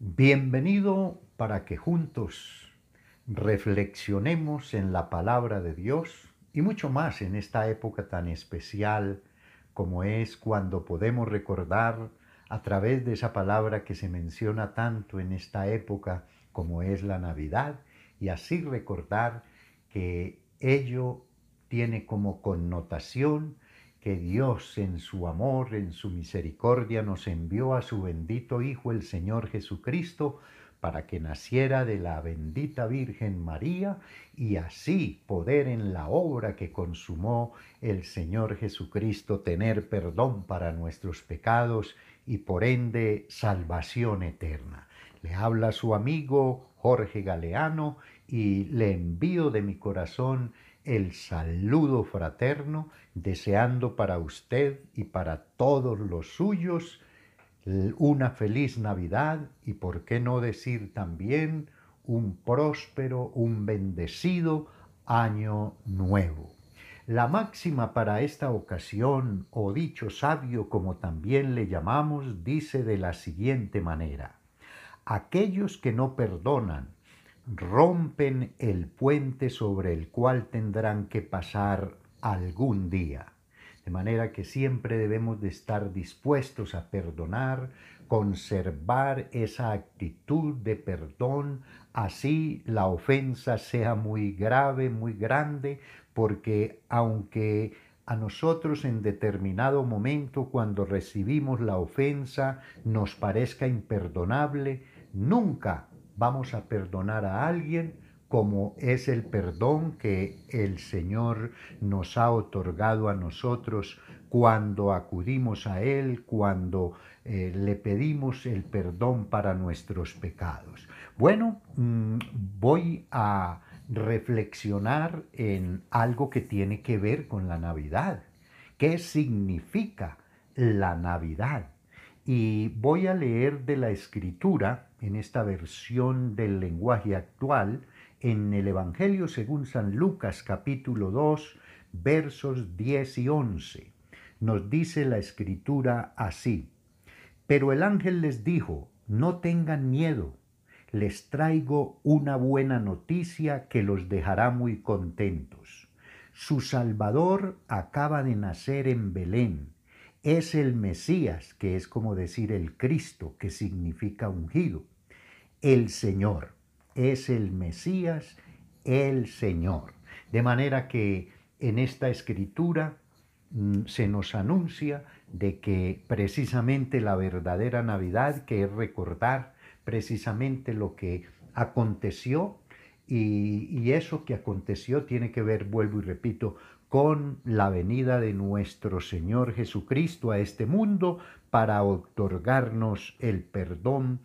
Bienvenido para que juntos reflexionemos en la palabra de Dios y mucho más en esta época tan especial como es cuando podemos recordar a través de esa palabra que se menciona tanto en esta época como es la Navidad y así recordar que ello tiene como connotación que Dios en su amor, en su misericordia, nos envió a su bendito Hijo, el Señor Jesucristo, para que naciera de la bendita Virgen María y así poder en la obra que consumó el Señor Jesucristo tener perdón para nuestros pecados y por ende salvación eterna. Le habla su amigo Jorge Galeano y le envío de mi corazón el saludo fraterno, deseando para usted y para todos los suyos una feliz Navidad y, por qué no decir también, un próspero, un bendecido año nuevo. La máxima para esta ocasión, o dicho sabio como también le llamamos, dice de la siguiente manera, aquellos que no perdonan, rompen el puente sobre el cual tendrán que pasar algún día. De manera que siempre debemos de estar dispuestos a perdonar, conservar esa actitud de perdón, así la ofensa sea muy grave, muy grande, porque aunque a nosotros en determinado momento cuando recibimos la ofensa nos parezca imperdonable, nunca vamos a perdonar a alguien como es el perdón que el Señor nos ha otorgado a nosotros cuando acudimos a Él, cuando eh, le pedimos el perdón para nuestros pecados. Bueno, mm, voy a reflexionar en algo que tiene que ver con la Navidad. ¿Qué significa la Navidad? Y voy a leer de la escritura, en esta versión del lenguaje actual, en el Evangelio según San Lucas capítulo 2, versos 10 y 11. Nos dice la escritura así. Pero el ángel les dijo, no tengan miedo, les traigo una buena noticia que los dejará muy contentos. Su Salvador acaba de nacer en Belén es el Mesías, que es como decir el Cristo, que significa ungido. El Señor es el Mesías, el Señor. De manera que en esta escritura mm, se nos anuncia de que precisamente la verdadera Navidad, que es recordar precisamente lo que aconteció, y, y, eso que aconteció tiene que ver, vuelvo y repito, con la venida de nuestro Señor Jesucristo a este mundo para otorgarnos el perdón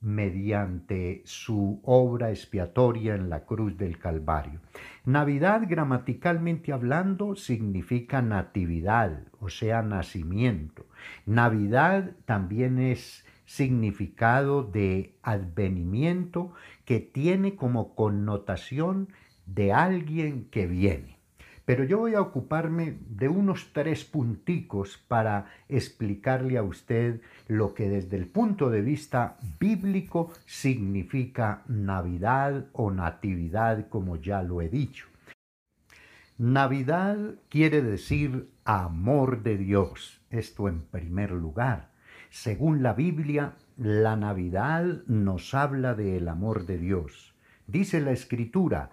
mediante su obra expiatoria en la cruz del Calvario. Navidad, gramaticalmente hablando, significa natividad, o sea, nacimiento. Navidad también es significado de advenimiento que tiene como connotación de alguien que viene. Pero yo voy a ocuparme de unos tres punticos para explicarle a usted lo que desde el punto de vista bíblico significa Navidad o Natividad, como ya lo he dicho. Navidad quiere decir amor de Dios, esto en primer lugar. Según la Biblia, la Navidad nos habla del amor de Dios. Dice la Escritura,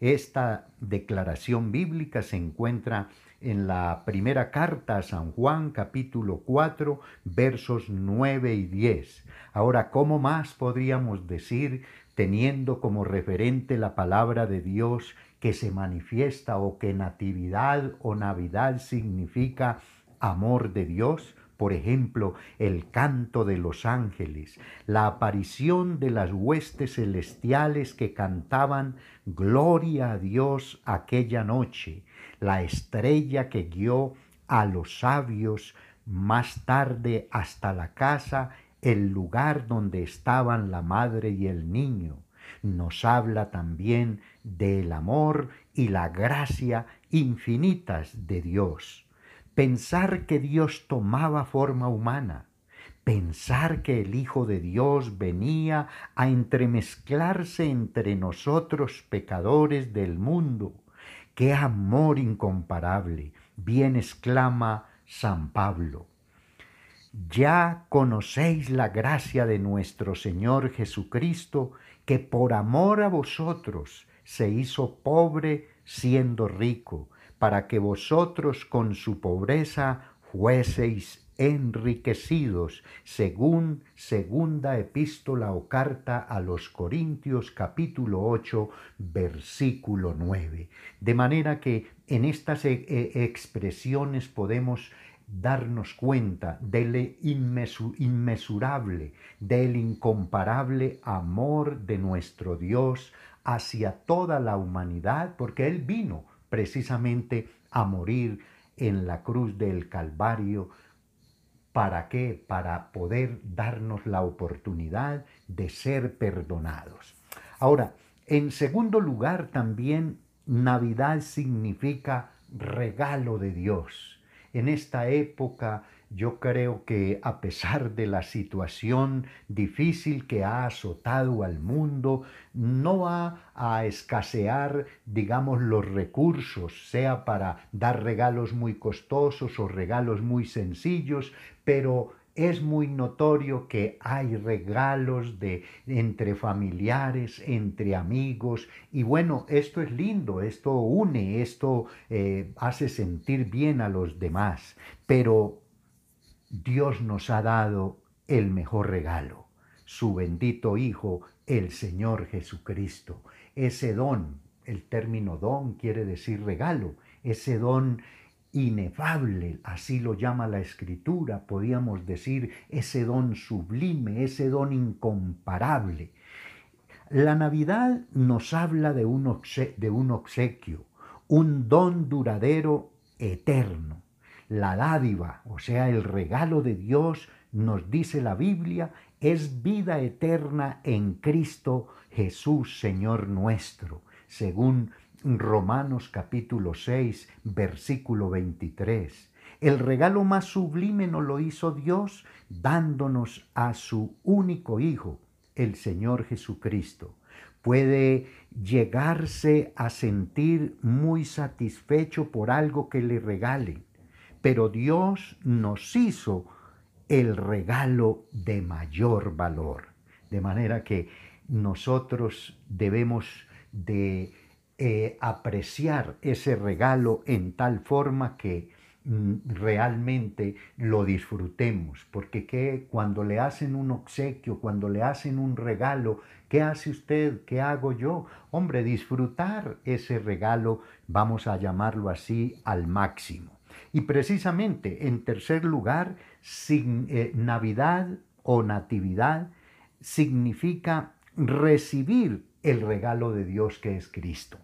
Esta declaración bíblica se encuentra en la primera carta a San Juan capítulo 4 versos 9 y 10. Ahora, ¿cómo más podríamos decir teniendo como referente la palabra de Dios que se manifiesta o que natividad o navidad significa amor de Dios? Por ejemplo, el canto de los ángeles, la aparición de las huestes celestiales que cantaban Gloria a Dios aquella noche, la estrella que guió a los sabios más tarde hasta la casa, el lugar donde estaban la madre y el niño. Nos habla también del amor y la gracia infinitas de Dios. Pensar que Dios tomaba forma humana, pensar que el Hijo de Dios venía a entremezclarse entre nosotros pecadores del mundo. ¡Qué amor incomparable! Bien exclama San Pablo. Ya conocéis la gracia de nuestro Señor Jesucristo, que por amor a vosotros se hizo pobre siendo rico, para que vosotros con su pobreza fueseis enriquecidos, según segunda epístola o carta a los Corintios capítulo 8 versículo 9. De manera que en estas e, e, expresiones podemos darnos cuenta del inmesurable, del incomparable amor de nuestro Dios hacia toda la humanidad, porque Él vino precisamente a morir en la cruz del Calvario. ¿Para qué? Para poder darnos la oportunidad de ser perdonados. Ahora, en segundo lugar, también Navidad significa regalo de Dios. En esta época yo creo que a pesar de la situación difícil que ha azotado al mundo, no va a escasear, digamos, los recursos, sea para dar regalos muy costosos o regalos muy sencillos, pero es muy notorio que hay regalos de entre familiares, entre amigos, y bueno, esto es lindo, esto une, esto eh, hace sentir bien a los demás, pero Dios nos ha dado el mejor regalo, su bendito Hijo, el Señor Jesucristo. Ese don, el término don quiere decir regalo, ese don inefable, así lo llama la escritura, podríamos decir, ese don sublime, ese don incomparable. La Navidad nos habla de un, obsequio, un don duradero eterno. La dádiva, o sea, el regalo de Dios, nos dice la Biblia, es vida eterna en Cristo Jesús, Señor nuestro, según Romanos capítulo 6, versículo 23. El regalo más sublime nos lo hizo Dios dándonos a su único Hijo, el Señor Jesucristo. Puede llegarse a sentir muy satisfecho por algo que le regalen, pero Dios nos hizo el regalo de mayor valor. De manera que nosotros debemos de eh, apreciar ese regalo en tal forma que mm, realmente lo disfrutemos, porque que cuando le hacen un obsequio, cuando le hacen un regalo, ¿qué hace usted? ¿Qué hago yo? Hombre, disfrutar ese regalo, vamos a llamarlo así, al máximo. Y precisamente, en tercer lugar, sin, eh, Navidad o Natividad significa recibir el regalo de Dios que es Cristo.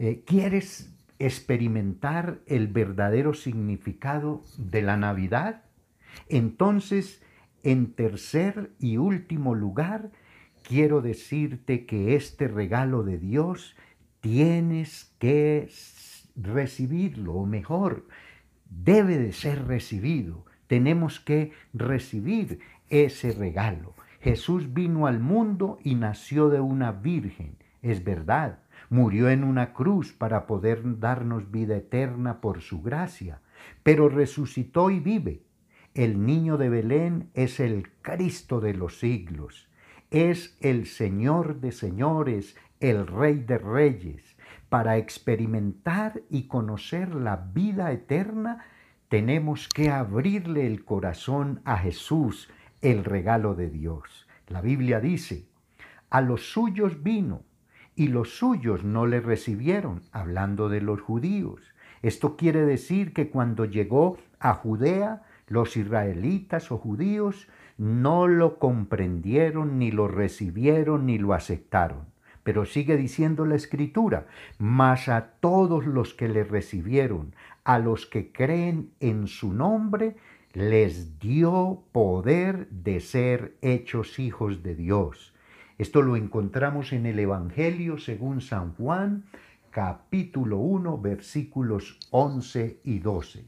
Eh, ¿Quieres experimentar el verdadero significado de la Navidad? Entonces, en tercer y último lugar, quiero decirte que este regalo de Dios tienes que recibirlo, o mejor, debe de ser recibido. Tenemos que recibir ese regalo. Jesús vino al mundo y nació de una virgen, es verdad. Murió en una cruz para poder darnos vida eterna por su gracia, pero resucitó y vive. El niño de Belén es el Cristo de los siglos, es el Señor de señores, el Rey de reyes. Para experimentar y conocer la vida eterna, tenemos que abrirle el corazón a Jesús, el regalo de Dios. La Biblia dice, a los suyos vino y los suyos no le recibieron, hablando de los judíos. Esto quiere decir que cuando llegó a Judea, Los israelitas o judíos no lo comprendieron, ni lo recibieron, ni lo aceptaron. Pero sigue diciendo la escritura, mas a todos los que le recibieron, a los que creen en su nombre, les dio poder de ser hechos hijos de Dios. Esto lo encontramos en el Evangelio según San Juan, capítulo 1, versículos 11 y 12.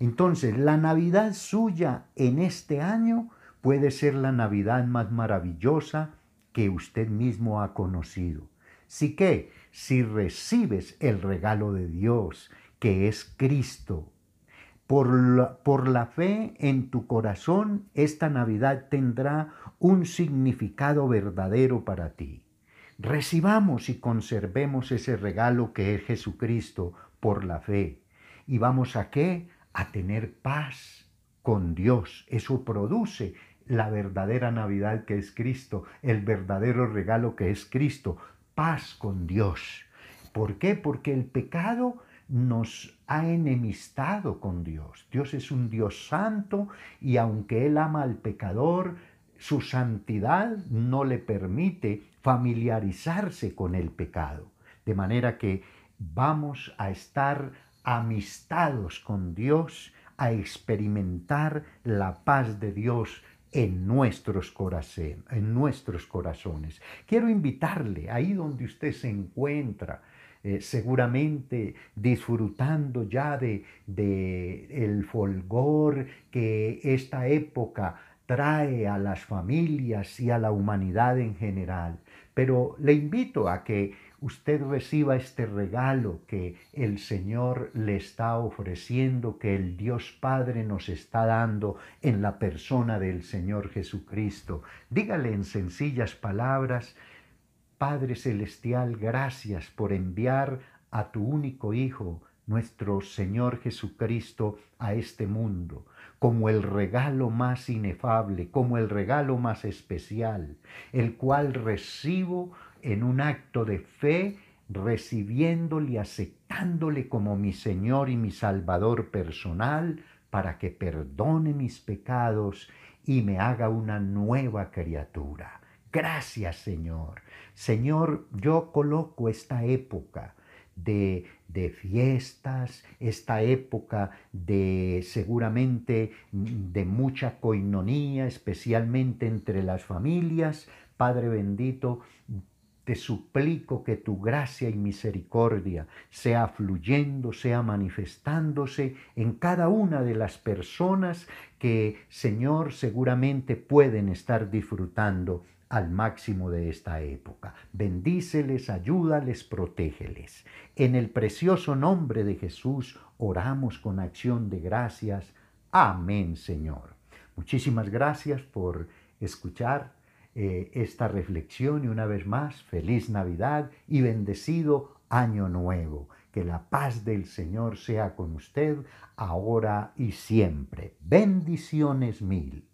Entonces, la Navidad suya en este año puede ser la Navidad más maravillosa que usted mismo ha conocido. Si que, si recibes el regalo de Dios, que es Cristo, por la, por la, fe en tu corazón, esta Navidad tendrá un significado verdadero para ti. Recibamos y conservemos ese regalo que es Jesucristo por la fe. ¿Y vamos a qué? A tener paz con Dios. Eso produce la verdadera Navidad que es Cristo, el verdadero regalo que es Cristo, paz con Dios. ¿Por qué? Porque el pecado nos ha enemistado con Dios. Dios es un Dios santo y aunque Él ama al pecador, su santidad no le permite familiarizarse con el pecado. De manera que vamos a estar amistados con Dios, a experimentar la paz de Dios en nuestros, en nuestros corazones. Quiero invitarle, ahí donde usted se encuentra, eh, seguramente disfrutando ya de, de el folgor que esta época trae a las familias y a la humanidad en general. Pero le invito a que usted reciba este regalo que el Señor le está ofreciendo, que el Dios Padre nos está dando en la persona del Señor Jesucristo. Dígale en sencillas palabras, Padre Celestial, gracias por enviar a tu único Hijo, nuestro Señor Jesucristo, a este mundo como el regalo más inefable, como el regalo más especial, el cual recibo en un acto de fe, recibiéndole y aceptándole como mi Señor y mi Salvador personal, para que perdone mis pecados y me haga una nueva criatura. Gracias Señor. Señor, yo coloco esta época de, de, fiestas, esta época de seguramente de mucha coinonía, especialmente entre las familias. Padre bendito, te suplico que tu gracia y misericordia sea fluyendo, sea manifestándose en cada una de las personas que, Señor, seguramente pueden estar disfrutando al máximo de esta época. Bendíceles, ayúdales, protégeles. En el precioso nombre de Jesús oramos con acción de gracias. Amén, Señor. Muchísimas gracias por escuchar eh, esta reflexión y una vez más, feliz Navidad y bendecido año nuevo. Que la paz del Señor sea con usted ahora y siempre. Bendiciones mil.